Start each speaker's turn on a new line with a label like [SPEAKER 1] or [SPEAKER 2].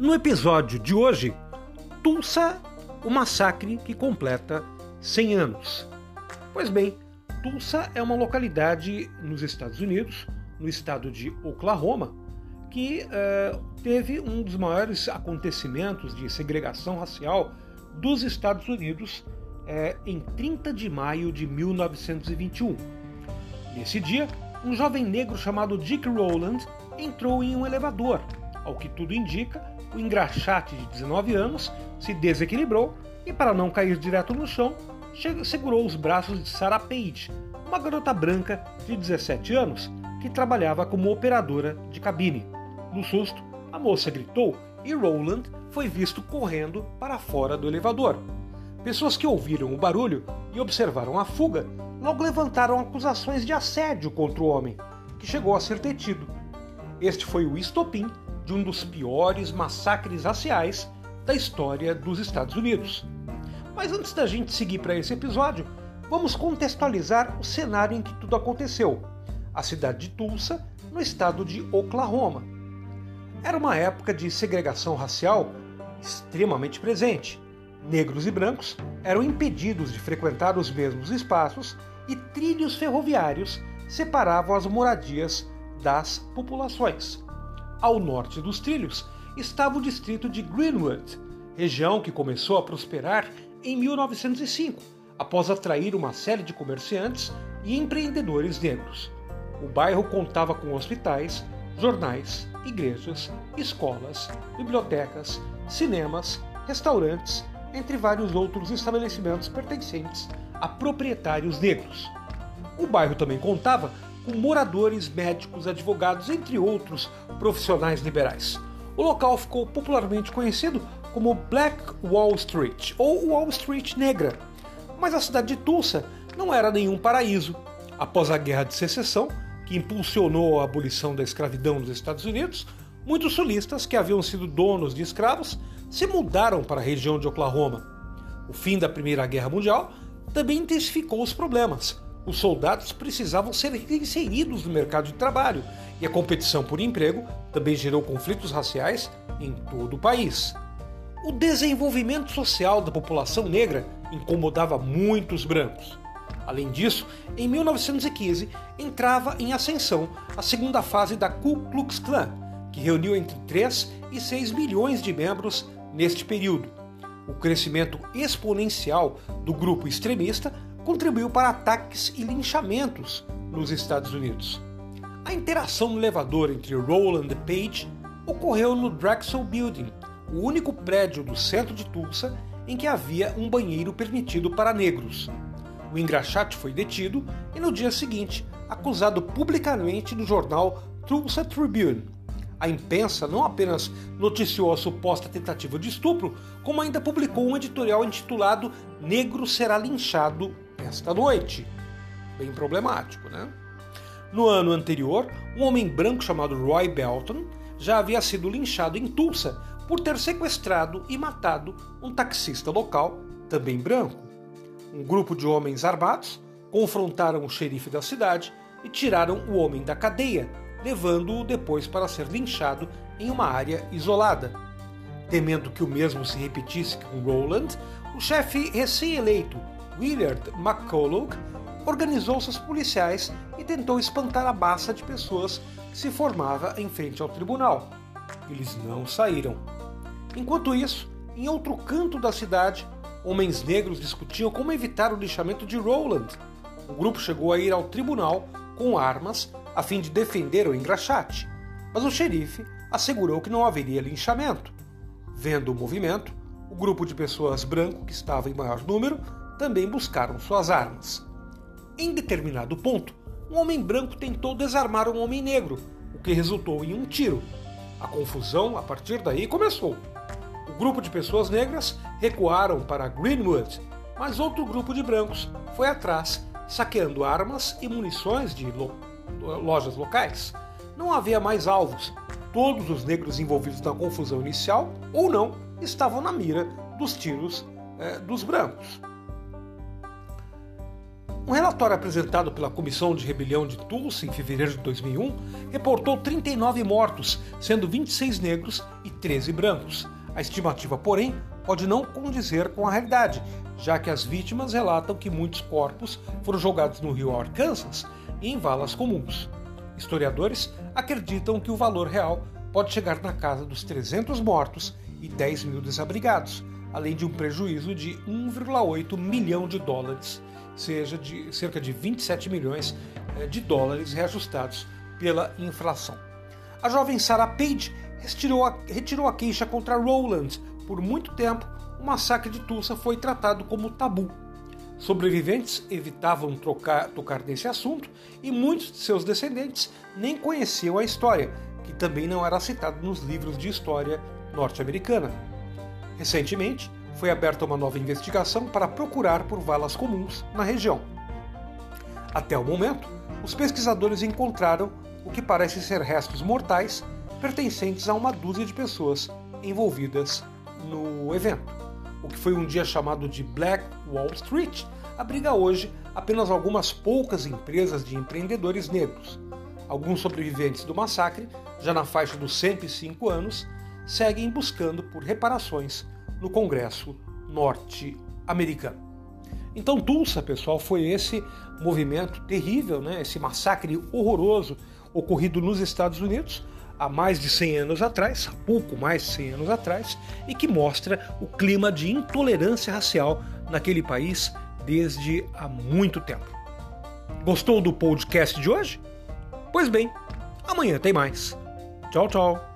[SPEAKER 1] No episódio de hoje, Tulsa, o massacre que completa 100 anos. Pois bem, Tulsa é uma localidade nos Estados Unidos, no estado de Oklahoma, que uh, teve um dos maiores acontecimentos de segregação racial dos Estados Unidos uh, em 30 de maio de 1921. Nesse dia, um jovem negro chamado Dick Rowland entrou em um elevador. Ao que tudo indica, o engraxate de 19 anos se desequilibrou e, para não cair direto no chão, segurou os braços de Sarah Page, uma garota branca de 17 anos que trabalhava como operadora de cabine. No susto, a moça gritou e Roland foi visto correndo para fora do elevador. Pessoas que ouviram o barulho e observaram a fuga logo levantaram acusações de assédio contra o homem, que chegou a ser detido. Este foi o estopim de um dos piores massacres raciais da história dos Estados Unidos. Mas antes da gente seguir para esse episódio, vamos contextualizar o cenário em que tudo aconteceu. A cidade de Tulsa, no estado de Oklahoma. Era uma época de segregação racial extremamente presente. Negros e brancos eram impedidos de frequentar os mesmos espaços e trilhos ferroviários separavam as moradias das populações. Ao norte dos trilhos estava o distrito de Greenwood, região que começou a prosperar em 1905, após atrair uma série de comerciantes e empreendedores negros. O bairro contava com hospitais, jornais, igrejas, escolas, bibliotecas, cinemas, restaurantes, entre vários outros estabelecimentos pertencentes a proprietários negros. O bairro também contava com moradores, médicos, advogados, entre outros profissionais liberais. O local ficou popularmente conhecido como Black Wall Street ou Wall Street Negra. Mas a cidade de Tulsa não era nenhum paraíso. Após a Guerra de Secessão, que impulsionou a abolição da escravidão nos Estados Unidos, muitos sulistas que haviam sido donos de escravos se mudaram para a região de Oklahoma. O fim da Primeira Guerra Mundial também intensificou os problemas os soldados precisavam ser inseridos no mercado de trabalho e a competição por emprego também gerou conflitos raciais em todo o país. O desenvolvimento social da população negra incomodava muitos brancos. Além disso, em 1915 entrava em ascensão a segunda fase da Ku Klux Klan, que reuniu entre 3 e 6 milhões de membros neste período. O crescimento exponencial do grupo extremista contribuiu para ataques e linchamentos nos Estados Unidos. A interação no elevador entre Rowland e Page ocorreu no Drexel Building, o único prédio do centro de Tulsa em que havia um banheiro permitido para negros. O engraxate foi detido e no dia seguinte acusado publicamente no jornal Tulsa Tribune. A imprensa não apenas noticiou a suposta tentativa de estupro, como ainda publicou um editorial intitulado Negro será linchado esta noite. Bem problemático, né? No ano anterior, um homem branco chamado Roy Belton já havia sido linchado em Tulsa por ter sequestrado e matado um taxista local, também branco. Um grupo de homens armados confrontaram o xerife da cidade e tiraram o homem da cadeia, levando-o depois para ser linchado em uma área isolada. Temendo que o mesmo se repetisse com Roland, o chefe recém-eleito Willard McCulloch organizou seus policiais e tentou espantar a massa de pessoas que se formava em frente ao tribunal. Eles não saíram. Enquanto isso, em outro canto da cidade, homens negros discutiam como evitar o lixamento de Roland. O grupo chegou a ir ao tribunal com armas a fim de defender o engraxate, mas o xerife assegurou que não haveria linchamento. Vendo o movimento, o grupo de pessoas branco, que estava em maior número, também buscaram suas armas. Em determinado ponto, um homem branco tentou desarmar um homem negro, o que resultou em um tiro. A confusão a partir daí começou. O grupo de pessoas negras recuaram para Greenwood, mas outro grupo de brancos foi atrás, saqueando armas e munições de lo lojas locais. Não havia mais alvos. Todos os negros envolvidos na confusão inicial, ou não, estavam na mira dos tiros eh, dos brancos. Um relatório apresentado pela Comissão de Rebelião de Tulsa em fevereiro de 2001 reportou 39 mortos, sendo 26 negros e 13 brancos. A estimativa, porém, pode não condizer com a realidade, já que as vítimas relatam que muitos corpos foram jogados no rio Arkansas e em valas comuns. Historiadores acreditam que o valor real pode chegar na casa dos 300 mortos e 10 mil desabrigados, além de um prejuízo de 1,8 milhão de dólares seja de cerca de 27 milhões eh, de dólares reajustados pela inflação. A jovem Sarah Page retirou a, retirou a queixa contra Rowland. Por muito tempo, o massacre de Tulsa foi tratado como tabu. Sobreviventes evitavam trocar, tocar nesse assunto e muitos de seus descendentes nem conheciam a história, que também não era citada nos livros de história norte-americana. Recentemente, foi aberta uma nova investigação para procurar por valas comuns na região. Até o momento, os pesquisadores encontraram o que parece ser restos mortais pertencentes a uma dúzia de pessoas envolvidas no evento. O que foi um dia chamado de Black Wall Street abriga hoje apenas algumas poucas empresas de empreendedores negros. Alguns sobreviventes do massacre, já na faixa dos 105 anos, seguem buscando por reparações no Congresso norte-americano. Então, Tulsa, pessoal, foi esse movimento terrível, né? esse massacre horroroso ocorrido nos Estados Unidos há mais de 100 anos atrás, há pouco mais de 100 anos atrás, e que mostra o clima de intolerância racial naquele país desde há muito tempo. Gostou do podcast de hoje? Pois bem, amanhã tem mais. Tchau, tchau.